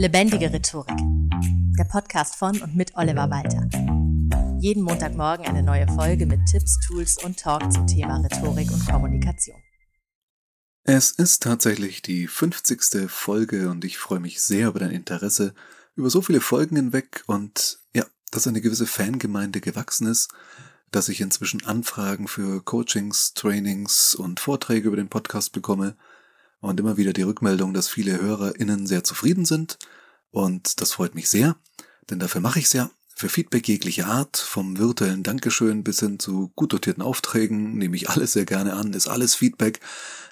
Lebendige Rhetorik. Der Podcast von und mit Oliver Walter. Jeden Montagmorgen eine neue Folge mit Tipps, Tools und Talk zum Thema Rhetorik und Kommunikation. Es ist tatsächlich die 50. Folge und ich freue mich sehr über dein Interesse über so viele Folgen hinweg und ja, dass eine gewisse Fangemeinde gewachsen ist, dass ich inzwischen Anfragen für Coachings, Trainings und Vorträge über den Podcast bekomme und immer wieder die Rückmeldung, dass viele HörerInnen sehr zufrieden sind. Und das freut mich sehr, denn dafür mache ich es ja. Für Feedback jeglicher Art, vom virtuellen Dankeschön bis hin zu gut dotierten Aufträgen, nehme ich alles sehr gerne an, ist alles Feedback,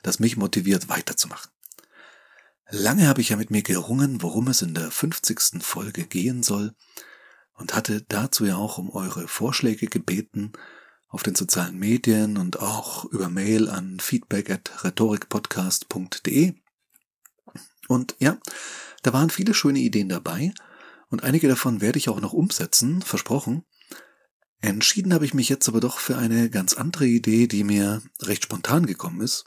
das mich motiviert weiterzumachen. Lange habe ich ja mit mir gerungen, worum es in der 50. Folge gehen soll und hatte dazu ja auch um eure Vorschläge gebeten, auf den sozialen Medien und auch über Mail an feedback at rhetorikpodcast.de. Und ja, da waren viele schöne Ideen dabei und einige davon werde ich auch noch umsetzen, versprochen. Entschieden habe ich mich jetzt aber doch für eine ganz andere Idee, die mir recht spontan gekommen ist.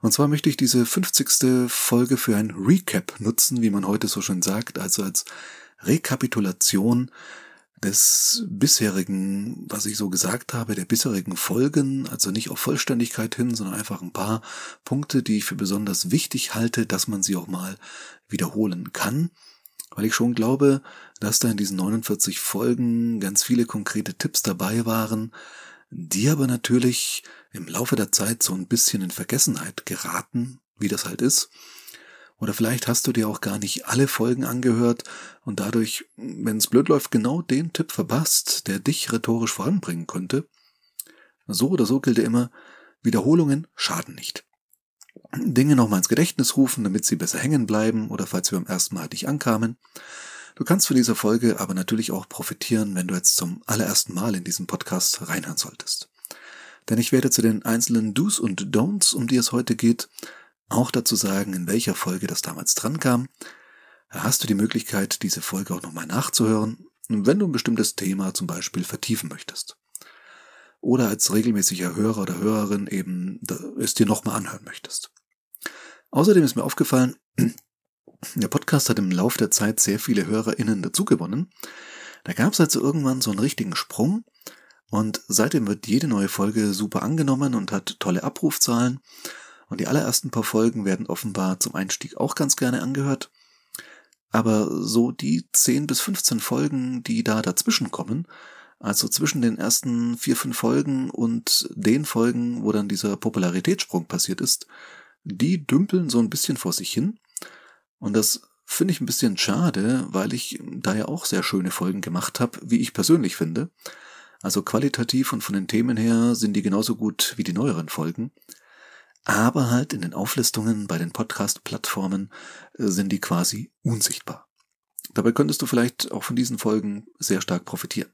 Und zwar möchte ich diese 50. Folge für ein Recap nutzen, wie man heute so schön sagt, also als Rekapitulation des bisherigen, was ich so gesagt habe, der bisherigen Folgen, also nicht auf Vollständigkeit hin, sondern einfach ein paar Punkte, die ich für besonders wichtig halte, dass man sie auch mal wiederholen kann, weil ich schon glaube, dass da in diesen 49 Folgen ganz viele konkrete Tipps dabei waren, die aber natürlich im Laufe der Zeit so ein bisschen in Vergessenheit geraten, wie das halt ist, oder vielleicht hast du dir auch gar nicht alle Folgen angehört und dadurch, wenn es blöd läuft, genau den Tipp verpasst, der dich rhetorisch voranbringen könnte. So oder so gilt ja immer, Wiederholungen schaden nicht. Dinge nochmal ins Gedächtnis rufen, damit sie besser hängen bleiben oder falls wir beim ersten Mal dich ankamen. Du kannst von dieser Folge aber natürlich auch profitieren, wenn du jetzt zum allerersten Mal in diesen Podcast reinhören solltest. Denn ich werde zu den einzelnen Do's und Don'ts, um die es heute geht, auch dazu sagen, in welcher Folge das damals dran kam. Hast du die Möglichkeit, diese Folge auch nochmal nachzuhören, wenn du ein bestimmtes Thema zum Beispiel vertiefen möchtest. Oder als regelmäßiger Hörer oder Hörerin eben es dir nochmal anhören möchtest. Außerdem ist mir aufgefallen, der Podcast hat im Lauf der Zeit sehr viele HörerInnen dazugewonnen. Da gab es also irgendwann so einen richtigen Sprung und seitdem wird jede neue Folge super angenommen und hat tolle Abrufzahlen. Und die allerersten paar Folgen werden offenbar zum Einstieg auch ganz gerne angehört. Aber so die 10 bis 15 Folgen, die da dazwischen kommen, also zwischen den ersten vier, fünf Folgen und den Folgen, wo dann dieser Popularitätssprung passiert ist, die dümpeln so ein bisschen vor sich hin. Und das finde ich ein bisschen schade, weil ich da ja auch sehr schöne Folgen gemacht habe, wie ich persönlich finde. Also qualitativ und von den Themen her sind die genauso gut wie die neueren Folgen aber halt in den Auflistungen bei den Podcast-Plattformen äh, sind die quasi unsichtbar. Dabei könntest du vielleicht auch von diesen Folgen sehr stark profitieren.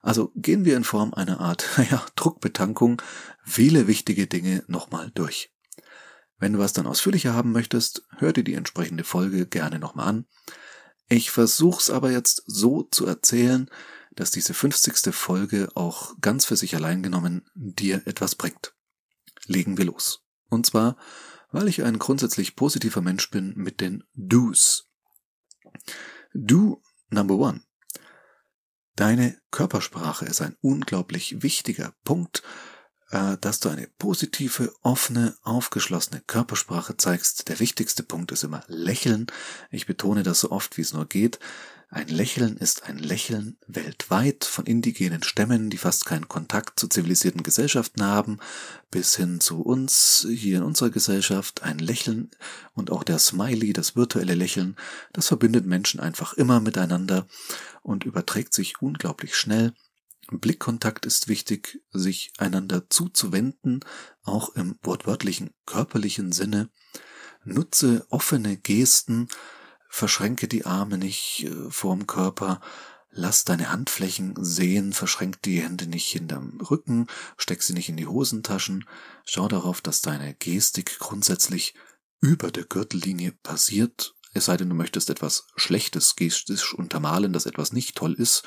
Also gehen wir in Form einer Art ja, Druckbetankung viele wichtige Dinge nochmal durch. Wenn du was dann ausführlicher haben möchtest, hör dir die entsprechende Folge gerne nochmal an. Ich versuch's aber jetzt so zu erzählen, dass diese 50. Folge auch ganz für sich allein genommen dir etwas bringt legen wir los. Und zwar, weil ich ein grundsätzlich positiver Mensch bin mit den Do's. Do number one. Deine Körpersprache ist ein unglaublich wichtiger Punkt, äh, dass du eine positive, offene, aufgeschlossene Körpersprache zeigst. Der wichtigste Punkt ist immer Lächeln. Ich betone das so oft, wie es nur geht. Ein Lächeln ist ein Lächeln weltweit von indigenen Stämmen, die fast keinen Kontakt zu zivilisierten Gesellschaften haben, bis hin zu uns hier in unserer Gesellschaft. Ein Lächeln und auch der Smiley, das virtuelle Lächeln, das verbindet Menschen einfach immer miteinander und überträgt sich unglaublich schnell. Blickkontakt ist wichtig, sich einander zuzuwenden, auch im wortwörtlichen körperlichen Sinne. Nutze offene Gesten, verschränke die Arme nicht äh, vorm Körper, lass deine Handflächen sehen, verschränk die Hände nicht hinterm Rücken, steck sie nicht in die Hosentaschen, schau darauf, dass deine Gestik grundsätzlich über der Gürtellinie passiert, es sei denn, du möchtest etwas Schlechtes gestisch untermalen, dass etwas nicht toll ist,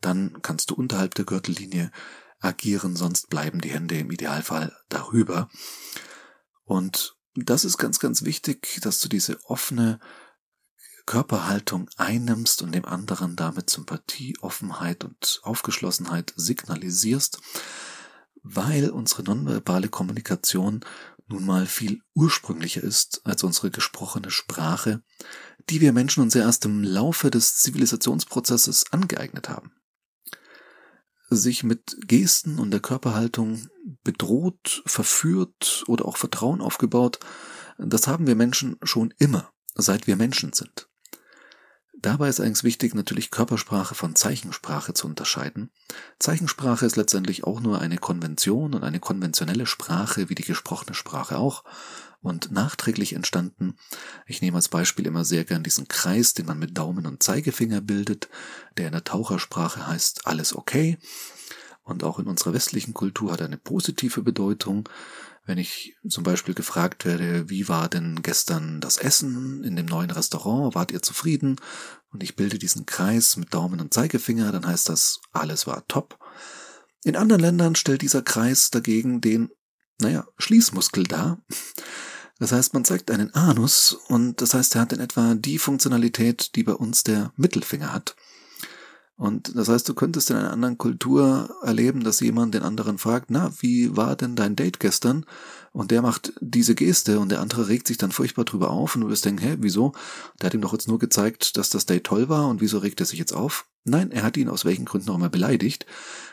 dann kannst du unterhalb der Gürtellinie agieren, sonst bleiben die Hände im Idealfall darüber. Und das ist ganz, ganz wichtig, dass du diese offene Körperhaltung einnimmst und dem anderen damit Sympathie, Offenheit und Aufgeschlossenheit signalisierst, weil unsere nonverbale Kommunikation nun mal viel ursprünglicher ist als unsere gesprochene Sprache, die wir Menschen uns erst im Laufe des Zivilisationsprozesses angeeignet haben. Sich mit Gesten und der Körperhaltung bedroht, verführt oder auch Vertrauen aufgebaut, das haben wir Menschen schon immer, seit wir Menschen sind. Dabei ist eigentlich wichtig, natürlich Körpersprache von Zeichensprache zu unterscheiden. Zeichensprache ist letztendlich auch nur eine Konvention und eine konventionelle Sprache, wie die gesprochene Sprache auch, und nachträglich entstanden. Ich nehme als Beispiel immer sehr gern diesen Kreis, den man mit Daumen und Zeigefinger bildet, der in der Tauchersprache heißt alles okay. Und auch in unserer westlichen Kultur hat er eine positive Bedeutung. Wenn ich zum Beispiel gefragt werde, wie war denn gestern das Essen in dem neuen Restaurant, wart ihr zufrieden? Und ich bilde diesen Kreis mit Daumen und Zeigefinger, dann heißt das, alles war top. In anderen Ländern stellt dieser Kreis dagegen den, naja, Schließmuskel dar. Das heißt, man zeigt einen Anus und das heißt, er hat in etwa die Funktionalität, die bei uns der Mittelfinger hat. Und das heißt, du könntest in einer anderen Kultur erleben, dass jemand den anderen fragt, na, wie war denn dein Date gestern? Und der macht diese Geste und der andere regt sich dann furchtbar drüber auf und du wirst denken, hä, wieso? Der hat ihm doch jetzt nur gezeigt, dass das Date toll war und wieso regt er sich jetzt auf? Nein, er hat ihn aus welchen Gründen auch immer beleidigt.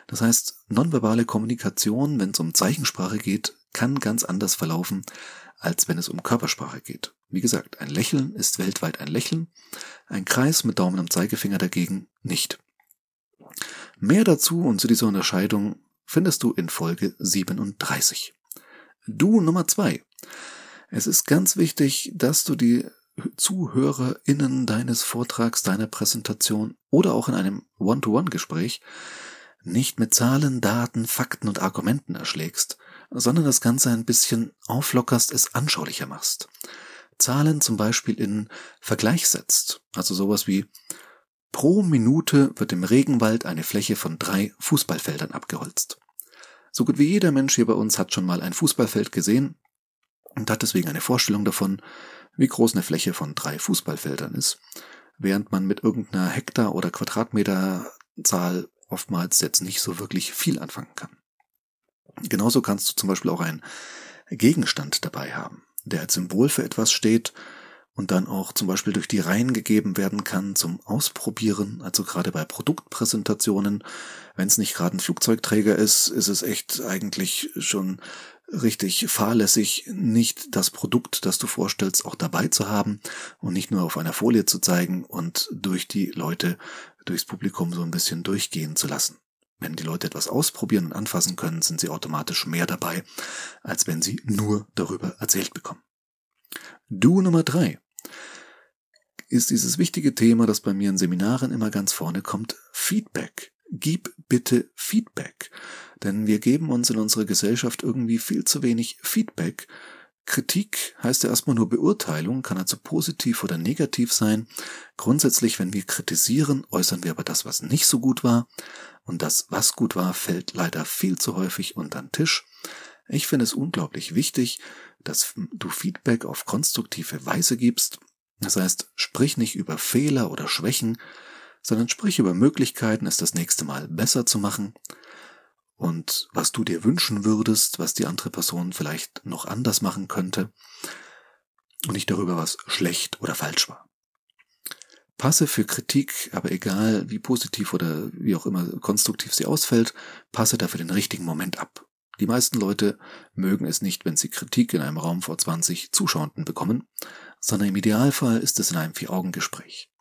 Das heißt, nonverbale Kommunikation, wenn es um Zeichensprache geht, kann ganz anders verlaufen, als wenn es um Körpersprache geht. Wie gesagt, ein Lächeln ist weltweit ein Lächeln, ein Kreis mit Daumen und Zeigefinger dagegen nicht. Mehr dazu und zu dieser Unterscheidung findest du in Folge 37. Du Nummer zwei. Es ist ganz wichtig, dass du die ZuhörerInnen deines Vortrags, deiner Präsentation oder auch in einem One-to-One-Gespräch nicht mit Zahlen, Daten, Fakten und Argumenten erschlägst, sondern das Ganze ein bisschen auflockerst, es anschaulicher machst. Zahlen zum Beispiel in Vergleich setzt, also sowas wie Pro Minute wird im Regenwald eine Fläche von drei Fußballfeldern abgeholzt. So gut wie jeder Mensch hier bei uns hat schon mal ein Fußballfeld gesehen und hat deswegen eine Vorstellung davon, wie groß eine Fläche von drei Fußballfeldern ist, während man mit irgendeiner Hektar- oder Quadratmeterzahl oftmals jetzt nicht so wirklich viel anfangen kann. Genauso kannst du zum Beispiel auch einen Gegenstand dabei haben, der als Symbol für etwas steht und dann auch zum Beispiel durch die Reihen gegeben werden kann zum Ausprobieren, also gerade bei Produktpräsentationen. Wenn es nicht gerade ein Flugzeugträger ist, ist es echt eigentlich schon richtig fahrlässig, nicht das Produkt, das du vorstellst, auch dabei zu haben und nicht nur auf einer Folie zu zeigen und durch die Leute, durchs Publikum so ein bisschen durchgehen zu lassen. Wenn die Leute etwas ausprobieren und anfassen können, sind sie automatisch mehr dabei, als wenn sie nur darüber erzählt bekommen. Du Nummer drei ist dieses wichtige Thema, das bei mir in Seminaren immer ganz vorne kommt, Feedback. Gib bitte Feedback. Denn wir geben uns in unserer Gesellschaft irgendwie viel zu wenig Feedback. Kritik heißt ja erstmal nur Beurteilung, kann also positiv oder negativ sein. Grundsätzlich, wenn wir kritisieren, äußern wir aber das, was nicht so gut war. Und das, was gut war, fällt leider viel zu häufig unter den Tisch. Ich finde es unglaublich wichtig, dass du Feedback auf konstruktive Weise gibst. Das heißt, sprich nicht über Fehler oder Schwächen, sondern sprich über Möglichkeiten, es das nächste Mal besser zu machen und was du dir wünschen würdest, was die andere Person vielleicht noch anders machen könnte und nicht darüber, was schlecht oder falsch war. Passe für Kritik, aber egal wie positiv oder wie auch immer konstruktiv sie ausfällt, passe dafür den richtigen Moment ab. Die meisten Leute mögen es nicht, wenn sie Kritik in einem Raum vor 20 Zuschauenden bekommen, sondern im Idealfall ist es in einem Vier-Augen-Gespräch.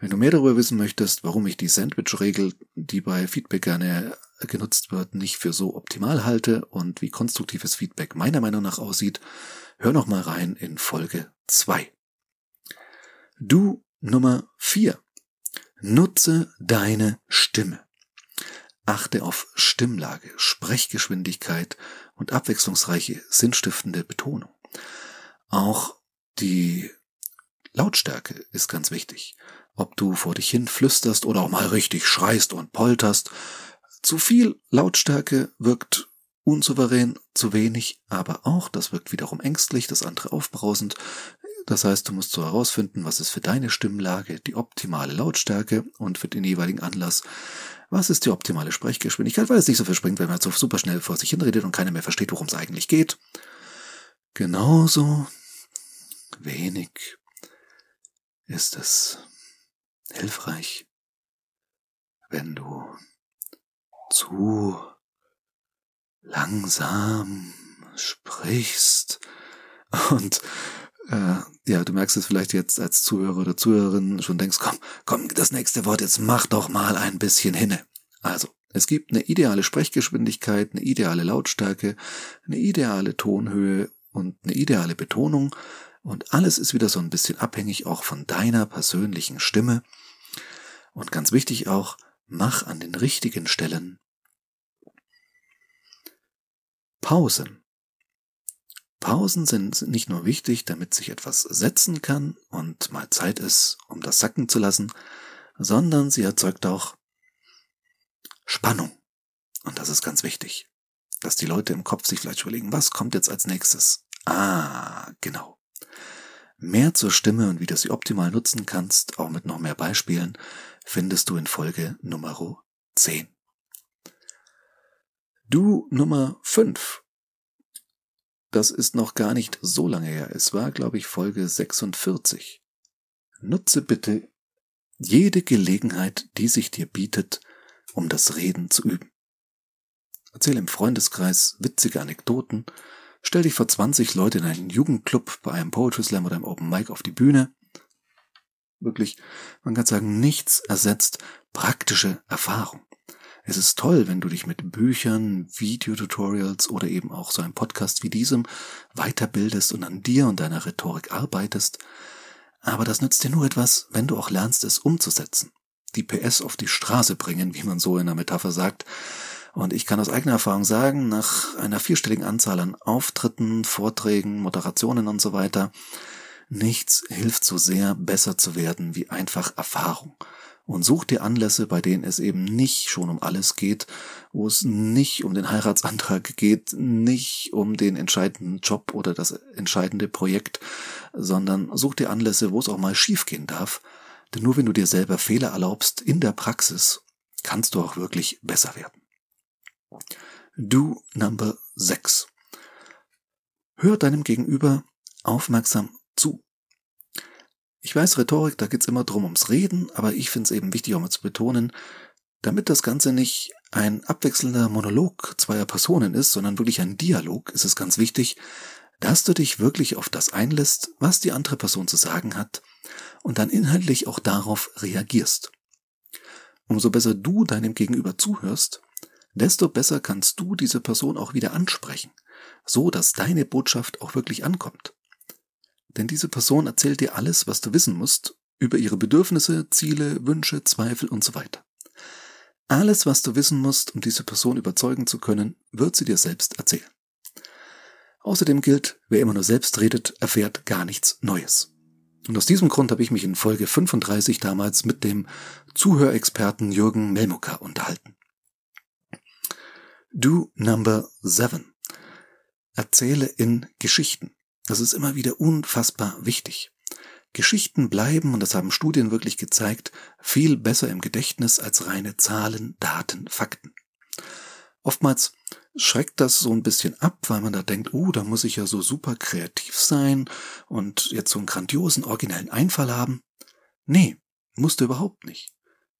Wenn du mehr darüber wissen möchtest, warum ich die Sandwich-Regel, die bei Feedback gerne genutzt wird, nicht für so optimal halte und wie konstruktives Feedback meiner Meinung nach aussieht, hör noch mal rein in Folge 2. Du Nummer 4. Nutze deine Stimme. Achte auf Stimmlage, Sprechgeschwindigkeit und abwechslungsreiche, sinnstiftende Betonung. Auch die Lautstärke ist ganz wichtig. Ob du vor dich hin flüsterst oder auch mal richtig schreist und polterst. Zu viel Lautstärke wirkt unsouverän, zu wenig, aber auch, das wirkt wiederum ängstlich, das andere aufbrausend. Das heißt, du musst so herausfinden, was ist für deine Stimmlage die optimale Lautstärke und für den jeweiligen Anlass, was ist die optimale Sprechgeschwindigkeit, weil es nicht so verspringt, wenn man so super schnell vor sich hinredet und keiner mehr versteht, worum es eigentlich geht. Genauso wenig ist es hilfreich, wenn du zu langsam sprichst und äh, ja, du merkst es vielleicht jetzt als Zuhörer oder Zuhörerin schon denkst, komm, komm, das nächste Wort, jetzt mach doch mal ein bisschen hinne. Also, es gibt eine ideale Sprechgeschwindigkeit, eine ideale Lautstärke, eine ideale Tonhöhe und eine ideale Betonung und alles ist wieder so ein bisschen abhängig auch von deiner persönlichen Stimme. Und ganz wichtig auch, mach an den richtigen Stellen Pausen. Pausen sind nicht nur wichtig, damit sich etwas setzen kann und mal Zeit ist, um das sacken zu lassen, sondern sie erzeugt auch Spannung. Und das ist ganz wichtig, dass die Leute im Kopf sich vielleicht überlegen, was kommt jetzt als nächstes? Ah, genau. Mehr zur Stimme und wie du sie optimal nutzen kannst, auch mit noch mehr Beispielen, findest du in Folge Nummer 10. Du Nummer 5 das ist noch gar nicht so lange her. Es war, glaube ich, Folge 46. Nutze bitte jede Gelegenheit, die sich dir bietet, um das Reden zu üben. Erzähl im Freundeskreis witzige Anekdoten, stell dich vor 20 Leute in einen Jugendclub, bei einem Poetry Slam oder einem Open Mic auf die Bühne. Wirklich, man kann sagen, nichts ersetzt praktische Erfahrung. Es ist toll, wenn du dich mit Büchern, Videotutorials oder eben auch so einem Podcast wie diesem weiterbildest und an dir und deiner Rhetorik arbeitest. Aber das nützt dir nur etwas, wenn du auch lernst, es umzusetzen. Die PS auf die Straße bringen, wie man so in der Metapher sagt. Und ich kann aus eigener Erfahrung sagen, nach einer vierstelligen Anzahl an Auftritten, Vorträgen, Moderationen und so weiter, nichts hilft so sehr, besser zu werden wie einfach Erfahrung und such dir Anlässe, bei denen es eben nicht schon um alles geht, wo es nicht um den Heiratsantrag geht, nicht um den entscheidenden Job oder das entscheidende Projekt, sondern such dir Anlässe, wo es auch mal schiefgehen darf. Denn nur wenn du dir selber Fehler erlaubst in der Praxis, kannst du auch wirklich besser werden. Do Number 6. Hör deinem Gegenüber aufmerksam zu. Ich weiß, Rhetorik, da geht's immer drum ums Reden, aber ich finde es eben wichtig, auch mal zu betonen, damit das Ganze nicht ein abwechselnder Monolog zweier Personen ist, sondern wirklich ein Dialog, ist es ganz wichtig, dass du dich wirklich auf das einlässt, was die andere Person zu sagen hat und dann inhaltlich auch darauf reagierst. Umso besser du deinem Gegenüber zuhörst, desto besser kannst du diese Person auch wieder ansprechen, so dass deine Botschaft auch wirklich ankommt. Denn diese Person erzählt dir alles, was du wissen musst, über ihre Bedürfnisse, Ziele, Wünsche, Zweifel und so weiter. Alles, was du wissen musst, um diese Person überzeugen zu können, wird sie dir selbst erzählen. Außerdem gilt, wer immer nur selbst redet, erfährt gar nichts Neues. Und aus diesem Grund habe ich mich in Folge 35 damals mit dem Zuhörexperten Jürgen Melmucker unterhalten. Do Number 7. Erzähle in Geschichten. Das ist immer wieder unfassbar wichtig. Geschichten bleiben, und das haben Studien wirklich gezeigt, viel besser im Gedächtnis als reine Zahlen, Daten, Fakten. Oftmals schreckt das so ein bisschen ab, weil man da denkt, oh, da muss ich ja so super kreativ sein und jetzt so einen grandiosen, originellen Einfall haben. Nee, musst du überhaupt nicht.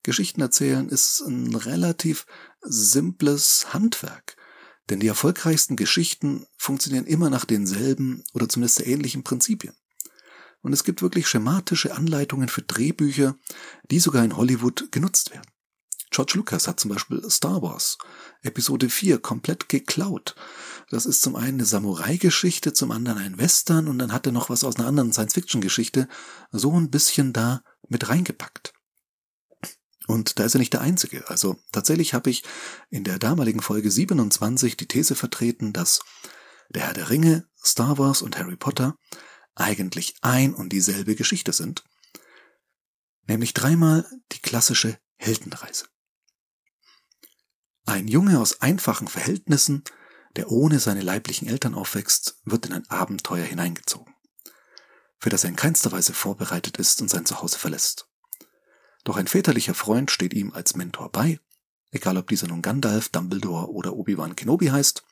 Geschichten erzählen ist ein relativ simples Handwerk. Denn die erfolgreichsten Geschichten funktionieren immer nach denselben oder zumindest ähnlichen Prinzipien. Und es gibt wirklich schematische Anleitungen für Drehbücher, die sogar in Hollywood genutzt werden. George Lucas hat zum Beispiel Star Wars Episode 4 komplett geklaut. Das ist zum einen eine Samurai-Geschichte, zum anderen ein Western und dann hat er noch was aus einer anderen Science-Fiction-Geschichte so ein bisschen da mit reingepackt. Und da ist er nicht der Einzige. Also tatsächlich habe ich in der damaligen Folge 27 die These vertreten, dass der Herr der Ringe, Star Wars und Harry Potter eigentlich ein und dieselbe Geschichte sind. Nämlich dreimal die klassische Heldenreise. Ein Junge aus einfachen Verhältnissen, der ohne seine leiblichen Eltern aufwächst, wird in ein Abenteuer hineingezogen. für das er in keinster Weise vorbereitet ist und sein Zuhause verlässt. Doch ein väterlicher Freund steht ihm als Mentor bei, egal ob dieser nun Gandalf, Dumbledore oder Obi-Wan Kenobi heißt.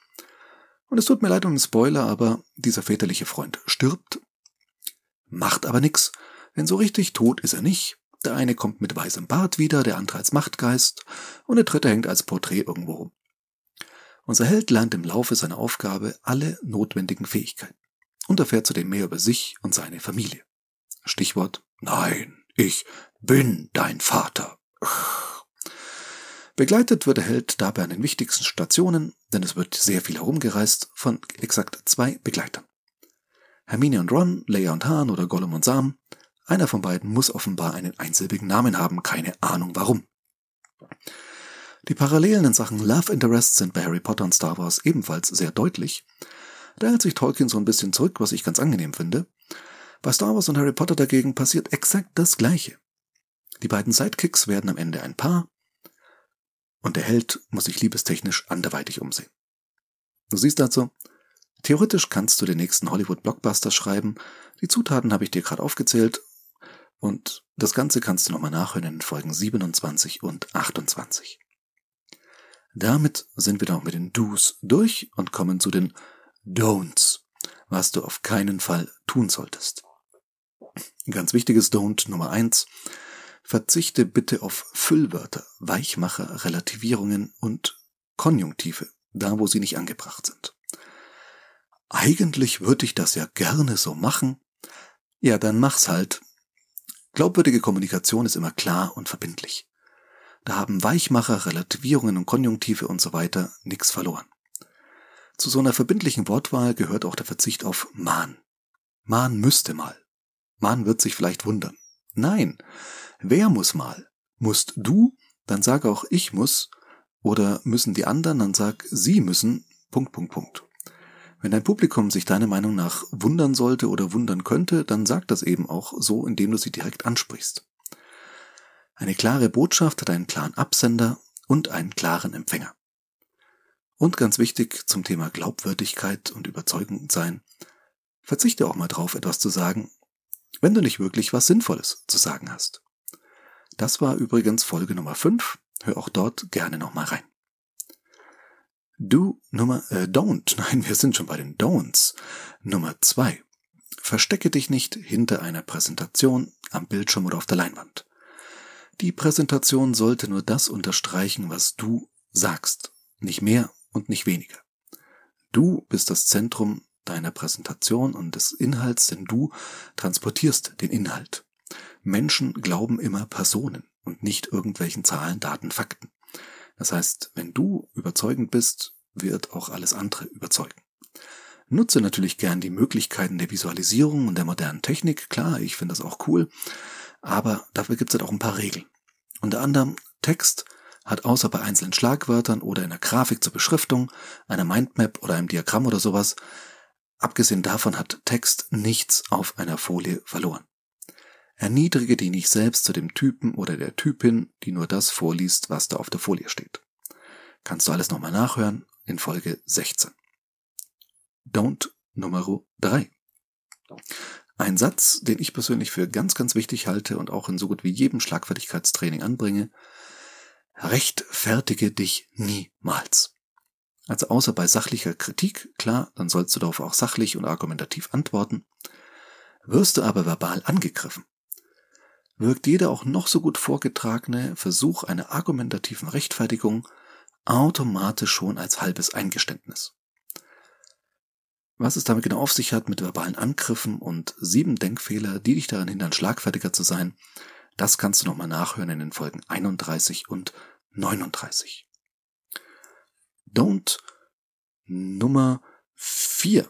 Und es tut mir leid um den Spoiler, aber dieser väterliche Freund stirbt, macht aber nix, denn so richtig tot ist er nicht. Der eine kommt mit weißem Bart wieder, der andere als Machtgeist und der dritte hängt als Porträt irgendwo rum. Unser Held lernt im Laufe seiner Aufgabe alle notwendigen Fähigkeiten und erfährt zudem mehr über sich und seine Familie. Stichwort Nein, ich bin dein Vater. Begleitet wird der Held dabei an den wichtigsten Stationen, denn es wird sehr viel herumgereist, von exakt zwei Begleitern. Hermine und Ron, Leia und Han oder Gollum und Sam. Einer von beiden muss offenbar einen einsilbigen Namen haben, keine Ahnung warum. Die Parallelen in Sachen Love Interests sind bei Harry Potter und Star Wars ebenfalls sehr deutlich. Da hält sich Tolkien so ein bisschen zurück, was ich ganz angenehm finde. Bei Star Wars und Harry Potter dagegen passiert exakt das Gleiche. Die beiden Sidekicks werden am Ende ein Paar und der Held muss sich liebestechnisch anderweitig umsehen. Du siehst also, theoretisch kannst du den nächsten Hollywood-Blockbuster schreiben. Die Zutaten habe ich dir gerade aufgezählt und das Ganze kannst du nochmal nachhören in Folgen 27 und 28. Damit sind wir dann auch mit den Do's durch und kommen zu den Don'ts, was du auf keinen Fall tun solltest. Ganz wichtiges Don't Nummer eins: Verzichte bitte auf Füllwörter, Weichmacher, Relativierungen und Konjunktive, da wo sie nicht angebracht sind. Eigentlich würde ich das ja gerne so machen. Ja, dann mach's halt. Glaubwürdige Kommunikation ist immer klar und verbindlich. Da haben Weichmacher, Relativierungen und Konjunktive und so weiter nichts verloren. Zu so einer verbindlichen Wortwahl gehört auch der Verzicht auf Mahn. Mahn müsste mal. Mahn wird sich vielleicht wundern. Nein, wer muss mal? Musst du? Dann sag auch ich muss. Oder müssen die anderen? Dann sag sie müssen. Punkt, Punkt, Punkt. Wenn dein Publikum sich deiner Meinung nach wundern sollte oder wundern könnte, dann sag das eben auch so, indem du sie direkt ansprichst. Eine klare Botschaft hat einen klaren Absender und einen klaren Empfänger. Und ganz wichtig zum Thema Glaubwürdigkeit und überzeugend sein, verzichte auch mal drauf, etwas zu sagen, wenn du nicht wirklich was Sinnvolles zu sagen hast. Das war übrigens Folge Nummer 5. Hör auch dort gerne nochmal rein. Du Nummer, äh, don't, nein, wir sind schon bei den Don'ts. Nummer 2. Verstecke dich nicht hinter einer Präsentation am Bildschirm oder auf der Leinwand. Die Präsentation sollte nur das unterstreichen, was du sagst, nicht mehr und nicht weniger. Du bist das Zentrum deiner Präsentation und des Inhalts, denn du transportierst den Inhalt. Menschen glauben immer Personen und nicht irgendwelchen Zahlen, Daten, Fakten. Das heißt, wenn du überzeugend bist, wird auch alles andere überzeugen. Nutze natürlich gern die Möglichkeiten der Visualisierung und der modernen Technik. Klar, ich finde das auch cool. Aber dafür gibt es halt auch ein paar Regeln. Unter anderem Text hat außer bei einzelnen Schlagwörtern oder in einer Grafik zur Beschriftung, einer Mindmap oder einem Diagramm oder sowas, abgesehen davon hat Text nichts auf einer Folie verloren. Erniedrige dich nicht selbst zu dem Typen oder der Typin, die nur das vorliest, was da auf der Folie steht. Kannst du alles nochmal nachhören in Folge 16. Don't Nummer 3. Ein Satz, den ich persönlich für ganz, ganz wichtig halte und auch in so gut wie jedem Schlagfertigkeitstraining anbringe. Rechtfertige dich niemals. Also außer bei sachlicher Kritik, klar, dann sollst du darauf auch sachlich und argumentativ antworten. Wirst du aber verbal angegriffen, wirkt jeder auch noch so gut vorgetragene Versuch einer argumentativen Rechtfertigung automatisch schon als halbes Eingeständnis. Was es damit genau auf sich hat mit verbalen Angriffen und sieben Denkfehler, die dich daran hindern, schlagfertiger zu sein, das kannst du nochmal nachhören in den Folgen 31 und 39. Don't Nummer 4.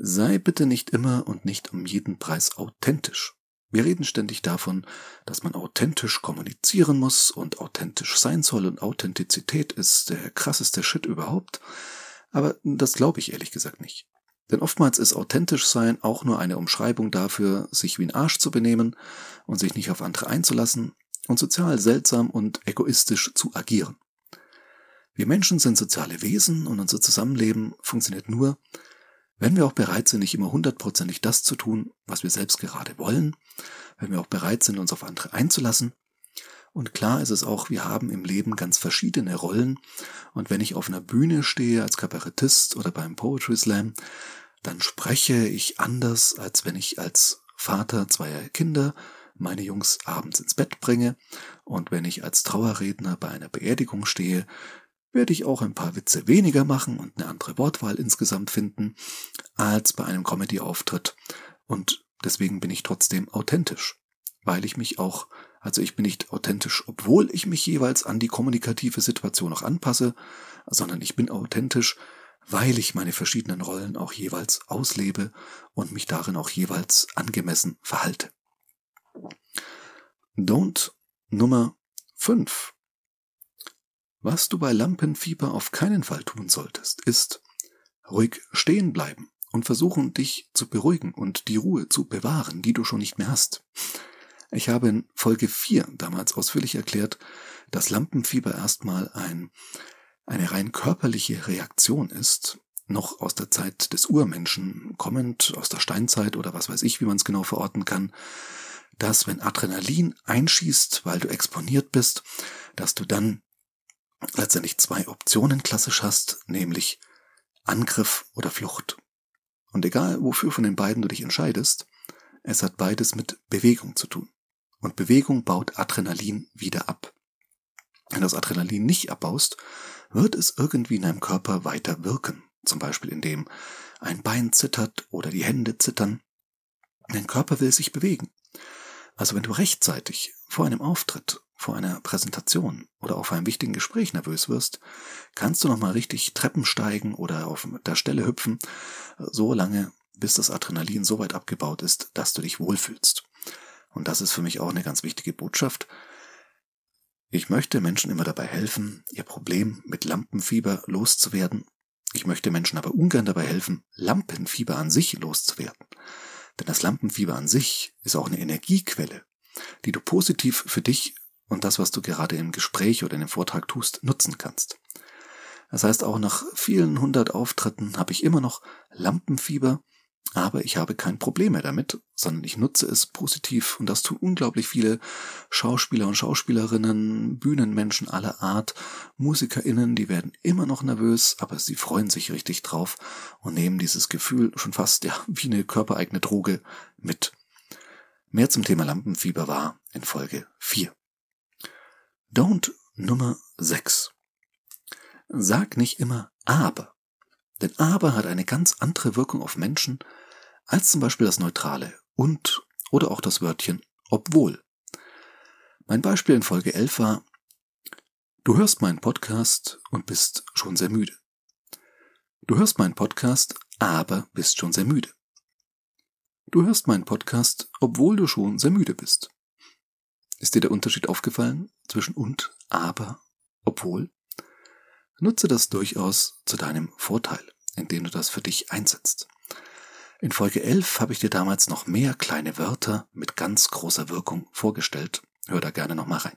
Sei bitte nicht immer und nicht um jeden Preis authentisch. Wir reden ständig davon, dass man authentisch kommunizieren muss und authentisch sein soll und Authentizität ist der krasseste Shit überhaupt. Aber das glaube ich ehrlich gesagt nicht. Denn oftmals ist authentisch sein auch nur eine Umschreibung dafür, sich wie ein Arsch zu benehmen und sich nicht auf andere einzulassen und sozial seltsam und egoistisch zu agieren. Wir Menschen sind soziale Wesen und unser Zusammenleben funktioniert nur, Wenn wir auch bereit sind, nicht immer hundertprozentig das zu tun, was wir selbst gerade wollen, wenn wir auch bereit sind, uns auf andere einzulassen. Und klar ist es auch, wir haben im Leben ganz verschiedene Rollen. Und wenn ich auf einer Bühne stehe als Kabarettist oder beim Poetry Slam, dann spreche ich anders, als wenn ich als Vater zweier Kinder meine Jungs abends ins Bett bringe. Und wenn ich als Trauerredner bei einer Beerdigung stehe, werde ich auch ein paar Witze weniger machen und eine andere Wortwahl insgesamt finden als bei einem Comedy-Auftritt. Und deswegen bin ich trotzdem authentisch, weil ich mich auch, also ich bin nicht authentisch, obwohl ich mich jeweils an die kommunikative Situation noch anpasse, sondern ich bin authentisch, weil ich meine verschiedenen Rollen auch jeweils auslebe und mich darin auch jeweils angemessen verhalte. Don't Nummer 5. Was du bei Lampenfieber auf keinen Fall tun solltest, ist ruhig stehen bleiben und versuchen, dich zu beruhigen und die Ruhe zu bewahren, die du schon nicht mehr hast. Ich habe in Folge 4 damals ausführlich erklärt, dass Lampenfieber erstmal ein, eine rein körperliche Reaktion ist, noch aus der Zeit des Urmenschen kommend, aus der Steinzeit oder was weiß ich, wie man es genau verorten kann, dass wenn Adrenalin einschießt, weil du exponiert bist, dass du dann letztendlich zwei Optionen klassisch hast, nämlich Angriff oder Flucht. Und egal, wofür von den beiden du dich entscheidest, es hat beides mit Bewegung zu tun. Und Bewegung baut Adrenalin wieder ab. Wenn du das Adrenalin nicht abbaust, wird es irgendwie in deinem Körper weiter wirken. Zum Beispiel indem ein Bein zittert oder die Hände zittern. Dein Körper will sich bewegen. Also wenn du rechtzeitig vor einem Auftritt vor einer Präsentation oder auf einem wichtigen Gespräch nervös wirst, kannst du nochmal richtig Treppen steigen oder auf der Stelle hüpfen, so lange, bis das Adrenalin so weit abgebaut ist, dass du dich wohlfühlst. Und das ist für mich auch eine ganz wichtige Botschaft. Ich möchte Menschen immer dabei helfen, ihr Problem mit Lampenfieber loszuwerden. Ich möchte Menschen aber ungern dabei helfen, Lampenfieber an sich loszuwerden. Denn das Lampenfieber an sich ist auch eine Energiequelle, die du positiv für dich und das, was du gerade im Gespräch oder in dem Vortrag tust, nutzen kannst. Das heißt, auch nach vielen hundert Auftritten habe ich immer noch Lampenfieber, aber ich habe kein Problem mehr damit, sondern ich nutze es positiv und das tun unglaublich viele Schauspieler und Schauspielerinnen, Bühnenmenschen aller Art, Musikerinnen, die werden immer noch nervös, aber sie freuen sich richtig drauf und nehmen dieses Gefühl schon fast ja wie eine körpereigene Droge mit. Mehr zum Thema Lampenfieber war in Folge 4. Don't Nummer 6. Sag nicht immer aber. Denn aber hat eine ganz andere Wirkung auf Menschen als zum Beispiel das neutrale und oder auch das Wörtchen obwohl. Mein Beispiel in Folge 11 war, du hörst meinen Podcast und bist schon sehr müde. Du hörst meinen Podcast, aber bist schon sehr müde. Du hörst meinen Podcast, obwohl du schon sehr müde bist. Ist dir der Unterschied aufgefallen zwischen und, aber, obwohl? Nutze das durchaus zu deinem Vorteil, indem du das für dich einsetzt. In Folge 11 habe ich dir damals noch mehr kleine Wörter mit ganz großer Wirkung vorgestellt. Hör da gerne nochmal rein.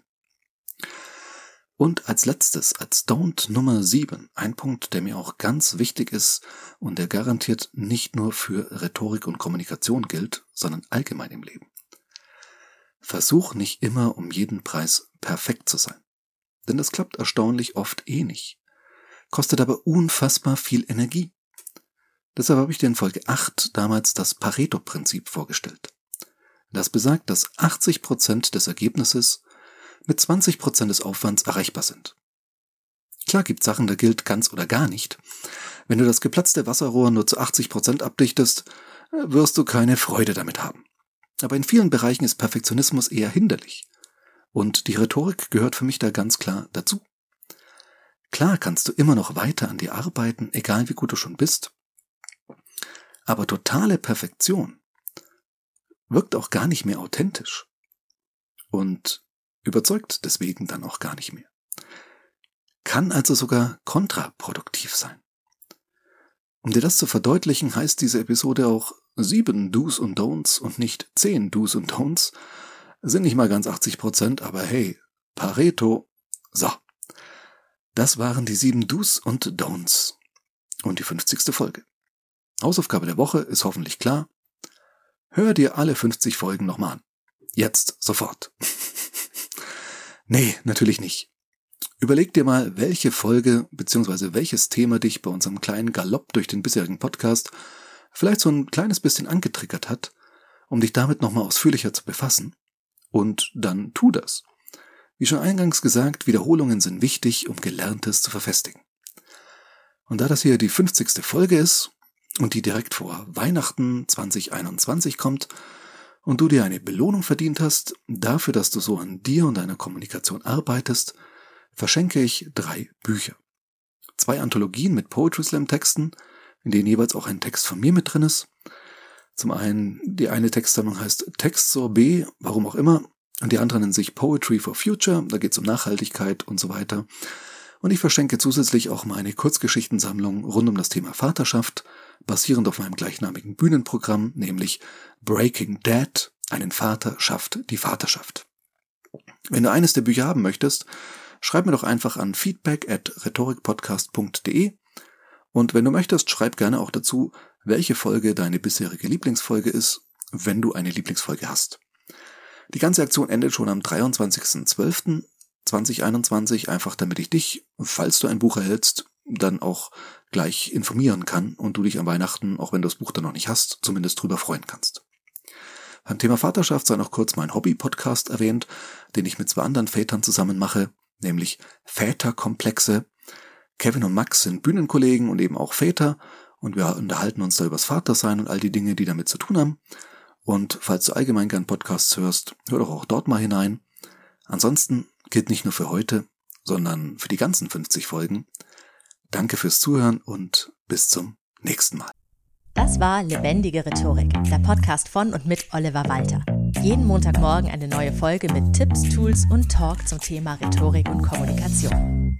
Und als letztes, als Don't Nummer 7, ein Punkt, der mir auch ganz wichtig ist und der garantiert nicht nur für Rhetorik und Kommunikation gilt, sondern allgemein im Leben. Versuch nicht immer um jeden Preis perfekt zu sein. Denn das klappt erstaunlich oft eh nicht. Kostet aber unfassbar viel Energie. Deshalb habe ich dir in Folge 8 damals das Pareto-Prinzip vorgestellt. Das besagt, dass 80 Prozent des Ergebnisses mit 20 Prozent des Aufwands erreichbar sind. Klar gibt Sachen, da gilt ganz oder gar nicht. Wenn du das geplatzte Wasserrohr nur zu 80 Prozent abdichtest, wirst du keine Freude damit haben. Aber in vielen Bereichen ist Perfektionismus eher hinderlich. Und die Rhetorik gehört für mich da ganz klar dazu. Klar kannst du immer noch weiter an dir arbeiten, egal wie gut du schon bist. Aber totale Perfektion wirkt auch gar nicht mehr authentisch. Und überzeugt deswegen dann auch gar nicht mehr. Kann also sogar kontraproduktiv sein. Um dir das zu verdeutlichen, heißt diese Episode auch sieben Do's und Don'ts und nicht zehn Do's und Don'ts. Sind nicht mal ganz 80 Prozent, aber hey, Pareto. So. Das waren die sieben Do's und Don'ts. Und die 50. Folge. Hausaufgabe der Woche ist hoffentlich klar. Hör dir alle 50 Folgen nochmal an. Jetzt, sofort. nee, natürlich nicht. Überleg dir mal, welche Folge bzw. welches Thema dich bei unserem kleinen Galopp durch den bisherigen Podcast vielleicht so ein kleines bisschen angetriggert hat, um dich damit nochmal ausführlicher zu befassen. Und dann tu das. Wie schon eingangs gesagt, Wiederholungen sind wichtig, um Gelerntes zu verfestigen. Und da das hier die 50. Folge ist und die direkt vor Weihnachten 2021 kommt und du dir eine Belohnung verdient hast, dafür, dass du so an dir und deiner Kommunikation arbeitest, verschenke ich drei Bücher. Zwei Anthologien mit Poetry Slam Texten, in denen jeweils auch ein Text von mir mit drin ist. Zum einen, die eine Textsammlung heißt Text Sorbet, warum auch immer, und die andere nennt sich Poetry for Future, da geht es um Nachhaltigkeit und so weiter. Und ich verschenke zusätzlich auch meine Kurzgeschichtensammlung rund um das Thema Vaterschaft, basierend auf meinem gleichnamigen Bühnenprogramm, nämlich Breaking Dad, einen Vater schafft die Vaterschaft. Wenn du eines der Bücher haben möchtest, schreib mir doch einfach an feedback at rhetorikpodcast.de und wenn du möchtest, schreib gerne auch dazu, welche Folge deine bisherige Lieblingsfolge ist, wenn du eine Lieblingsfolge hast. Die ganze Aktion endet schon am 23.12.2021, einfach damit ich dich, falls du ein Buch erhältst, dann auch gleich informieren kann und du dich an Weihnachten, auch wenn du das Buch dann noch nicht hast, zumindest drüber freuen kannst. Beim Thema Vaterschaft sei noch kurz mein Hobby-Podcast erwähnt, den ich mit zwei anderen Vätern zusammen mache, nämlich Väterkomplexe. Kevin und Max sind Bühnenkollegen und eben auch Väter und wir unterhalten uns da übers Vatersein und all die Dinge, die damit zu tun haben. Und falls du allgemein gern Podcasts hörst, hör doch auch dort mal hinein. Ansonsten gilt nicht nur für heute, sondern für die ganzen 50 Folgen. Danke fürs Zuhören und bis zum nächsten Mal. Das war Lebendige Rhetorik, der Podcast von und mit Oliver Walter. Jeden Montagmorgen eine neue Folge mit Tipps, Tools und Talk zum Thema Rhetorik und Kommunikation.